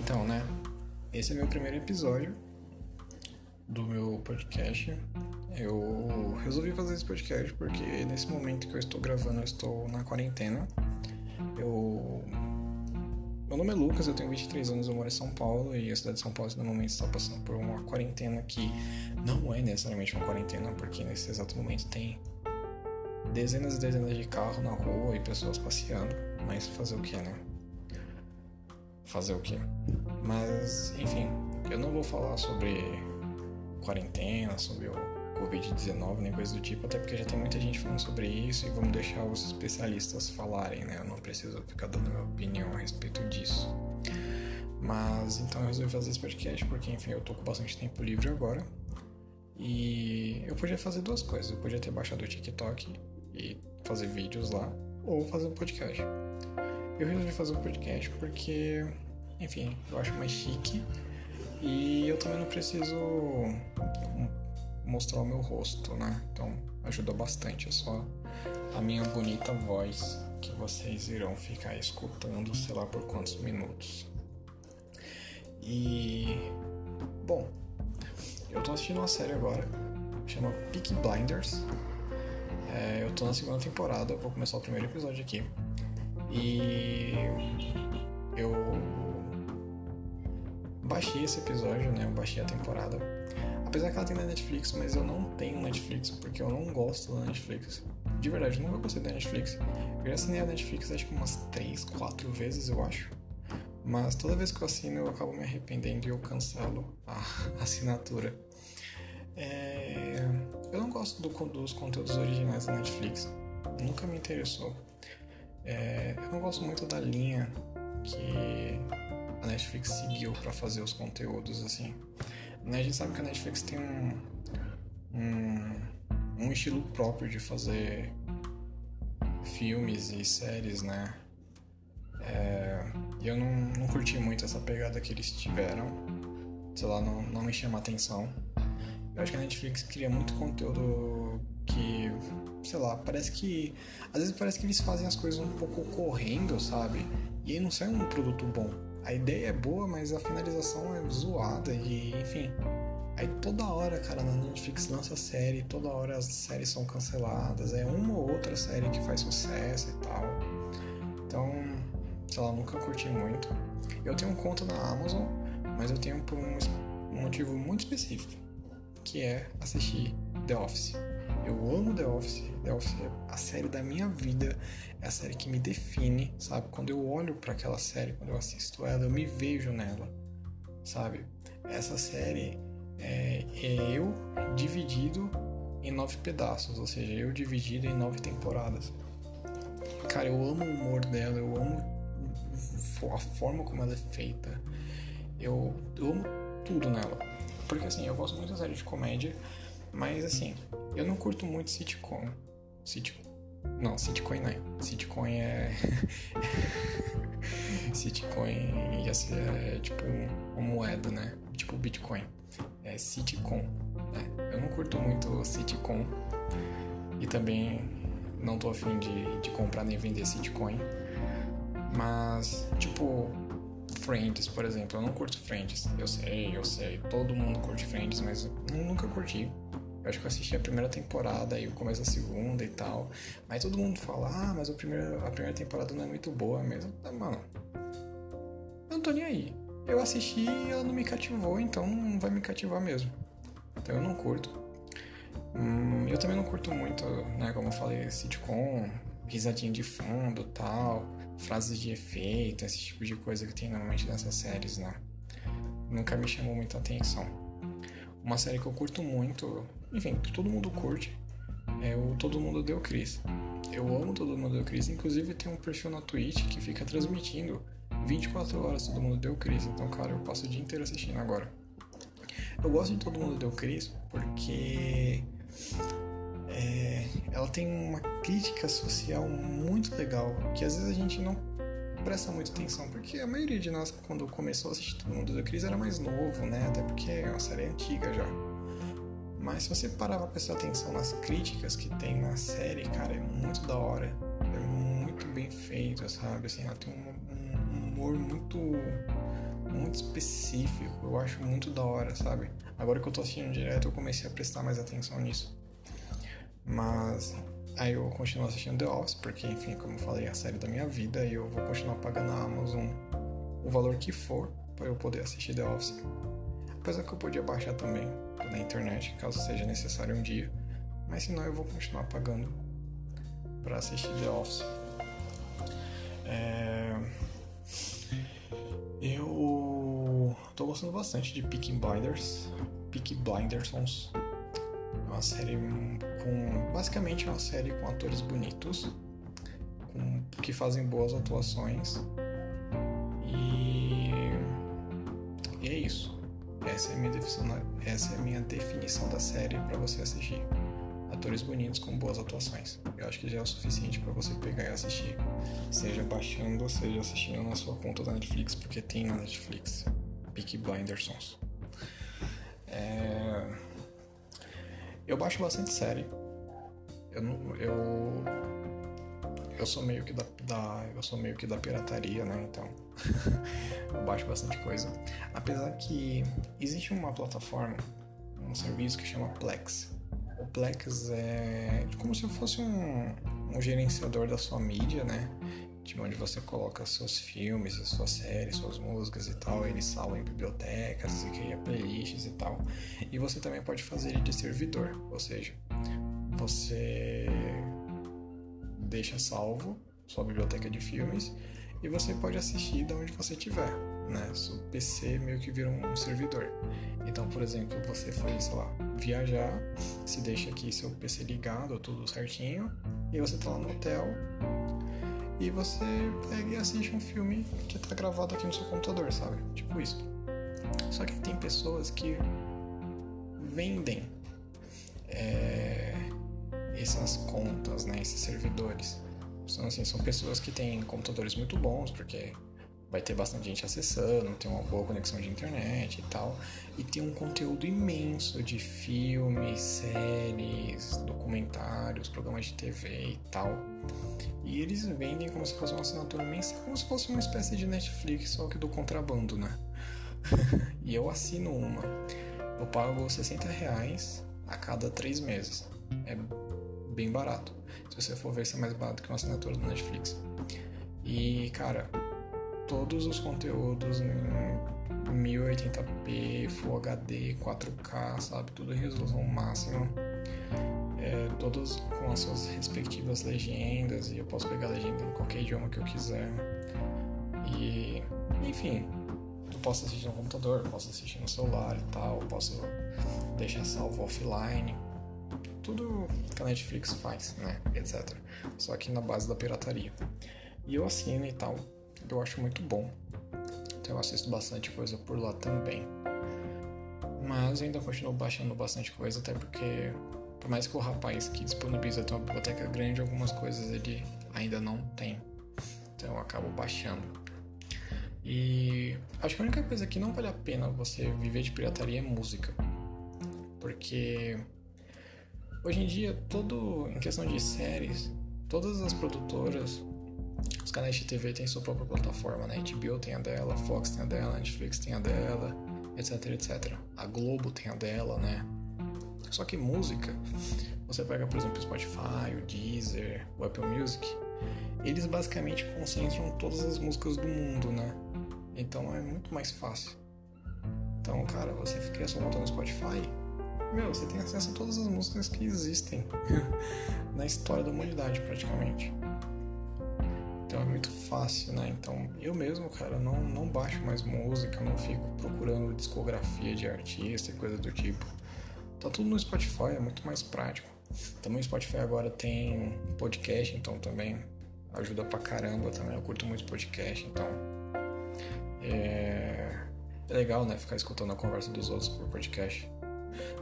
Então, né? Esse é meu primeiro episódio do meu podcast. Eu resolvi fazer esse podcast porque nesse momento que eu estou gravando, eu estou na quarentena. Eu. Meu nome é Lucas, eu tenho 23 anos, eu moro em São Paulo e a cidade de São Paulo no momento está passando por uma quarentena que não é necessariamente uma quarentena, porque nesse exato momento tem dezenas e dezenas de carros na rua e pessoas passeando, mas fazer o que, né? Fazer o que? Mas, enfim, eu não vou falar sobre quarentena, sobre o Covid-19, nem coisa do tipo, até porque já tem muita gente falando sobre isso e vamos deixar os especialistas falarem, né? Eu não preciso ficar dando minha opinião a respeito disso. Mas então eu resolvi fazer esse podcast porque, enfim, eu tô com bastante tempo livre agora. E eu podia fazer duas coisas. Eu podia ter baixado o TikTok e fazer vídeos lá, ou fazer um podcast. Eu resolvi fazer um podcast porque, enfim, eu acho mais chique e eu também não preciso mostrar o meu rosto, né? Então ajuda bastante, é só a minha bonita voz que vocês irão ficar escutando, sei lá por quantos minutos. E bom, eu tô assistindo uma série agora, chama Peaky Blinders. É, eu tô na segunda temporada, vou começar o primeiro episódio aqui. E eu baixei esse episódio, né? Eu baixei a temporada. Apesar que ela tem na Netflix, mas eu não tenho Netflix porque eu não gosto da Netflix. De verdade, eu nunca gostei da Netflix. Eu já assinei a Netflix acho que umas 3, 4 vezes, eu acho. Mas toda vez que eu assino, eu acabo me arrependendo e eu cancelo a assinatura. É... Eu não gosto do, dos conteúdos originais da Netflix. Nunca me interessou. É... Eu não gosto muito da linha que a Netflix seguiu para fazer os conteúdos assim. Né? A gente sabe que a Netflix tem um, um, um estilo próprio de fazer filmes e séries, né? É, e eu não, não curti muito essa pegada que eles tiveram. Sei lá, não, não me chama atenção. Eu acho que a Netflix cria muito conteúdo que, sei lá, parece que. Às vezes parece que eles fazem as coisas um pouco correndo, sabe? E aí não sai um produto bom a ideia é boa, mas a finalização é zoada e enfim. Aí toda hora, cara, na Netflix lança série, toda hora as séries são canceladas, é uma ou outra série que faz sucesso e tal. Então, sei lá, nunca curti muito. Eu tenho um conta na Amazon, mas eu tenho por um motivo muito específico, que é assistir The Office. Eu amo The Office. The Office é a série da minha vida. É a série que me define, sabe? Quando eu olho para aquela série, quando eu assisto ela, eu me vejo nela, sabe? Essa série é, é eu dividido em nove pedaços, ou seja, eu dividido em nove temporadas. Cara, eu amo o humor dela, eu amo a forma como ela é feita. Eu, eu amo tudo nela. Porque assim, eu gosto muito da série de comédia, mas assim, eu não curto muito sitcom. Sitcom. Não, sitcom não é. Sitcom é. sitcom é, é tipo uma moeda, né? Tipo Bitcoin. É sitcom. Né? Eu não curto muito sitcom. E também não tô afim de, de comprar nem vender sitcoin. Mas, tipo, Friends, por exemplo. Eu não curto Friends. Eu sei, eu sei. Todo mundo curte Friends, mas eu nunca curti. Eu acho que eu assisti a primeira temporada e o começo da segunda e tal. Mas todo mundo fala, ah, mas a primeira, a primeira temporada não é muito boa mesmo. Ah, mano, eu não tô nem aí. Eu assisti e ela não me cativou, então não vai me cativar mesmo. Então eu não curto. Hum, eu também não curto muito, né, como eu falei, sitcom, risadinha de fundo tal, frases de efeito, esse tipo de coisa que tem normalmente nessas séries, né? Nunca me chamou muita atenção. Uma série que eu curto muito, enfim, todo mundo curte, é o Todo Mundo Deu Cris. Eu amo Todo Mundo Deu Cris, inclusive tem um perfil na Twitch que fica transmitindo 24 horas Todo Mundo Deu Cris, então, cara, eu passo o dia inteiro assistindo agora. Eu gosto de Todo Mundo Deu Cris porque é, ela tem uma crítica social muito legal que às vezes a gente não presta muita atenção, porque a maioria de nós, quando começou a assistir Todo Mundo Deu Cris, era mais novo, né? Até porque é uma série antiga já. Mas se você parar pra prestar atenção nas críticas que tem na série, cara, é muito da hora. É muito bem feito, sabe? Assim, ela tem um, um humor muito muito específico. Eu acho muito da hora, sabe? Agora que eu tô assistindo direto, eu comecei a prestar mais atenção nisso. Mas aí eu continuo assistindo The Office, porque, enfim, como eu falei, é a série da minha vida e eu vou continuar pagando na Amazon o valor que for para eu poder assistir The Office. Apesar que eu podia baixar também na internet, caso seja necessário um dia. Mas senão eu vou continuar pagando para assistir The Office. É... Eu tô gostando bastante de Peaky Blinders. Peaky Blindersons. É uma série com. Basicamente é uma série com atores bonitos. Com, que fazem boas atuações. E. E é isso. Essa é a minha definição, essa é a minha definição da série para você assistir atores bonitos com boas atuações. Eu acho que já é o suficiente para você pegar e assistir, seja baixando, seja assistindo na sua conta da Netflix, porque tem na Netflix. Peaky Blindersons. É... Eu baixo bastante série. Eu, eu eu sou meio que da, da, eu sou meio que da pirataria, né? Então eu baixo bastante coisa. Apesar que existe uma plataforma, um serviço que chama Plex. O Plex é como se fosse um, um gerenciador da sua mídia, né? De onde você coloca seus filmes, suas séries, suas músicas e tal. Ele salva em bibliotecas e cria playlists e tal. E você também pode fazer ele de servidor, ou seja, você deixa salvo sua biblioteca de filmes e você pode assistir de onde você estiver né? O PC meio que vira um servidor. Então, por exemplo, você foi, sei lá, viajar, se deixa aqui seu PC ligado, tudo certinho, e você tá lá no hotel e você pega e assiste um filme que tá gravado aqui no seu computador, sabe? Tipo isso. Só que tem pessoas que vendem é, essas contas, né? Esses servidores. São, assim, são pessoas que têm computadores muito bons, porque vai ter bastante gente acessando, tem uma boa conexão de internet e tal. E tem um conteúdo imenso de filmes, séries, documentários, programas de TV e tal. E eles vendem como se fosse uma assinatura mensal, como se fosse uma espécie de Netflix, só que do contrabando, né? e eu assino uma. Eu pago 60 reais a cada três meses. É bem barato. Se você for ver, isso é mais barato que uma assinatura do Netflix. E, cara, todos os conteúdos em 1080p, Full HD, 4K, sabe? Tudo em resolução máxima. É, todos com as suas respectivas legendas e eu posso pegar a legenda em qualquer idioma que eu quiser. E, enfim, eu posso assistir no computador, posso assistir no celular e tal, posso deixar salvo offline. Tudo que a Netflix faz, né? Etc. Só que na base da pirataria. E eu assino e tal eu acho muito bom. Então eu assisto bastante coisa por lá também. Mas ainda continuo baixando bastante coisa, até porque, por mais que o rapaz que disponibiliza uma biblioteca grande, algumas coisas ele ainda não tem. Então eu acabo baixando. E acho que a única coisa que não vale a pena você viver de pirataria é música. Porque hoje em dia, todo em questão de séries, todas as produtoras os canais de TV têm sua própria plataforma, né? HBO tem a dela, Fox tem a dela, Netflix tem a dela, etc, etc. A Globo tem a dela, né? Só que música, você pega, por exemplo, o Spotify, o Deezer, o Apple Music, eles basicamente concentram todas as músicas do mundo, né? Então é muito mais fácil. Então, cara, você cria sua conta no Spotify, meu, você tem acesso a todas as músicas que existem na história da humanidade, praticamente. Então é muito fácil, né? Então eu mesmo, cara, não, não baixo mais música, não fico procurando discografia de artista e coisa do tipo. Tá tudo no Spotify, é muito mais prático. Também o Spotify agora tem podcast, então também ajuda pra caramba também. Eu curto muito podcast, então. É, é legal, né? Ficar escutando a conversa dos outros por podcast.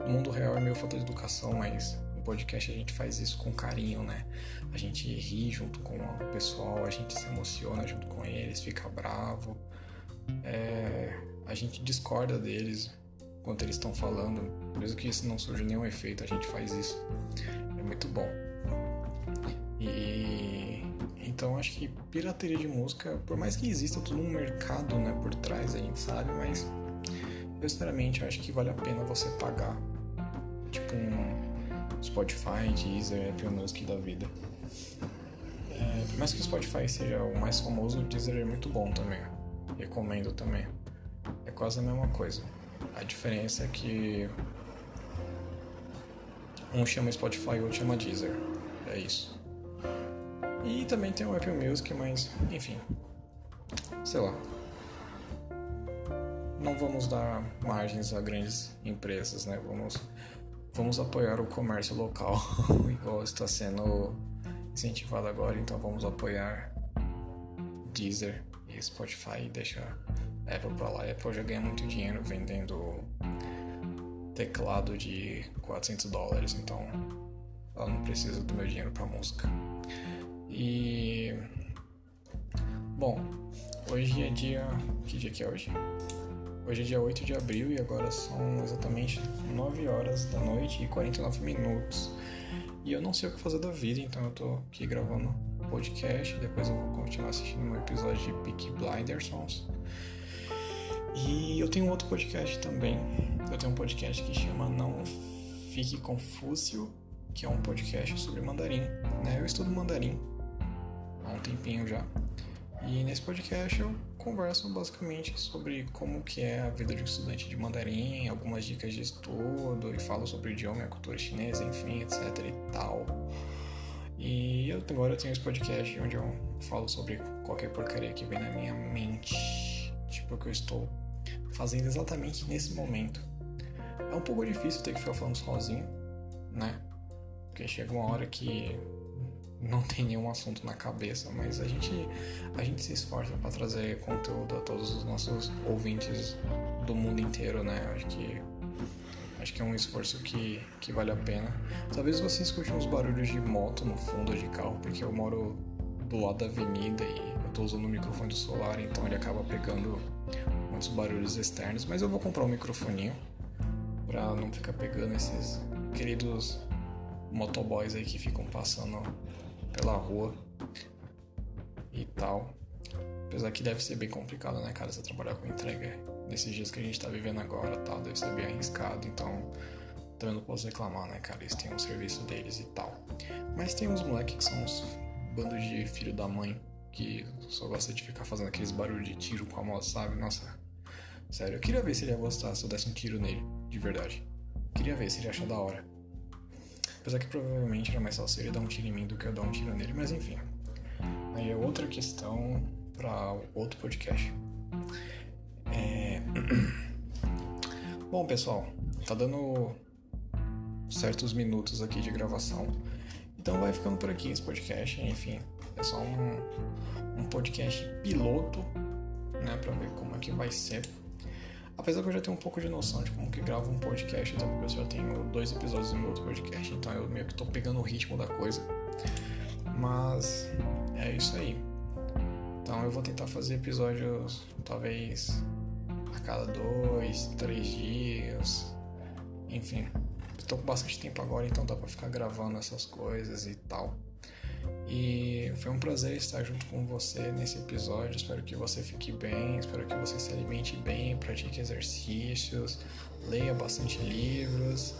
No mundo real é meio falta de educação, mas podcast a gente faz isso com carinho, né? A gente ri junto com o pessoal, a gente se emociona junto com eles, fica bravo, é, a gente discorda deles enquanto eles estão falando, mesmo que isso não surja nenhum efeito, a gente faz isso. É muito bom. E Então acho que pirateria de música, por mais que exista todo um mercado né, por trás, a gente sabe, mas eu sinceramente acho que vale a pena você pagar tipo um Spotify, Deezer, Apple Music da vida. É, por mais que o Spotify seja o mais famoso, o Deezer é muito bom também. Recomendo também. É quase a mesma coisa. A diferença é que um chama Spotify e outro chama Deezer. É isso. E também tem o Apple Music, mas enfim. Sei lá. Não vamos dar margens a grandes empresas, né? Vamos, vamos apoiar o comércio local, igual está sendo incentivado agora, então vamos apoiar Deezer e Spotify e deixar Apple pra lá. A Apple já ganha muito dinheiro vendendo teclado de 400 dólares, então ela não precisa do meu dinheiro para música. E bom, hoje é dia. Que dia que é hoje? Hoje é dia 8 de abril e agora são exatamente 9 horas da noite e 49 minutos. E eu não sei o que fazer da vida, então eu tô aqui gravando podcast. Depois eu vou continuar assistindo um episódio de Peaky Blinders. E eu tenho outro podcast também. Eu tenho um podcast que chama Não Fique Confúcio, que é um podcast sobre mandarim. Né? Eu estudo mandarim há um tempinho já. E nesse podcast eu converso basicamente sobre como que é a vida de um estudante de mandarim, algumas dicas de estudo e falo sobre o idioma e a cultura chinesa, enfim, etc e tal. E eu, agora eu tenho esse podcast onde eu falo sobre qualquer porcaria que vem na minha mente, tipo o que eu estou fazendo exatamente nesse momento. É um pouco difícil ter que ficar falando sozinho, né? Porque chega uma hora que não tem nenhum assunto na cabeça, mas a gente, a gente se esforça para trazer conteúdo a todos os nossos ouvintes do mundo inteiro, né? Acho que acho que é um esforço que, que vale a pena. Talvez você escute uns barulhos de moto no fundo de carro, porque eu moro do lado da avenida e eu tô usando o microfone do celular, então ele acaba pegando muitos barulhos externos, mas eu vou comprar um microfoninho para não ficar pegando esses queridos motoboys aí que ficam passando pela rua e tal. Apesar que deve ser bem complicado, né, cara, você trabalhar com entrega nesses dias que a gente tá vivendo agora tal, deve ser bem arriscado, então também não posso reclamar, né, cara, eles têm um serviço deles e tal. Mas tem uns moleques que são uns bandos de filho da mãe que só gosta de ficar fazendo aqueles barulhos de tiro com a moto, sabe? Nossa, sério, eu queria ver se ele ia gostar se eu desse um tiro nele, de verdade. Queria ver se ele ia achar da hora. Apesar que provavelmente era mais fácil ele dar um tiro em mim do que eu dar um tiro nele, mas enfim. Aí é outra questão para outro podcast. É... Bom, pessoal, tá dando certos minutos aqui de gravação. Então vai ficando por aqui esse podcast, enfim. É só um, um podcast piloto, né, pra ver como é que vai ser. Apesar que eu já tenho um pouco de noção de como que gravo um podcast, até porque eu já tenho dois episódios no meu outro podcast, então eu meio que tô pegando o ritmo da coisa. Mas é isso aí. Então eu vou tentar fazer episódios talvez a cada dois, três dias. Enfim, estou com bastante tempo agora, então dá pra ficar gravando essas coisas e tal. E foi um prazer estar junto com você nesse episódio. Espero que você fique bem, espero que você se alimente bem, pratique exercícios, leia bastante livros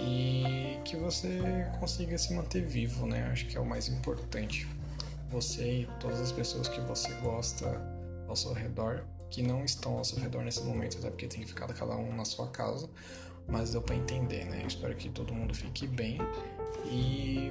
e que você consiga se manter vivo, né? Acho que é o mais importante. Você e todas as pessoas que você gosta ao seu redor, que não estão ao seu redor nesse momento, até porque tem ficar cada um na sua casa, mas deu para entender, né? espero que todo mundo fique bem e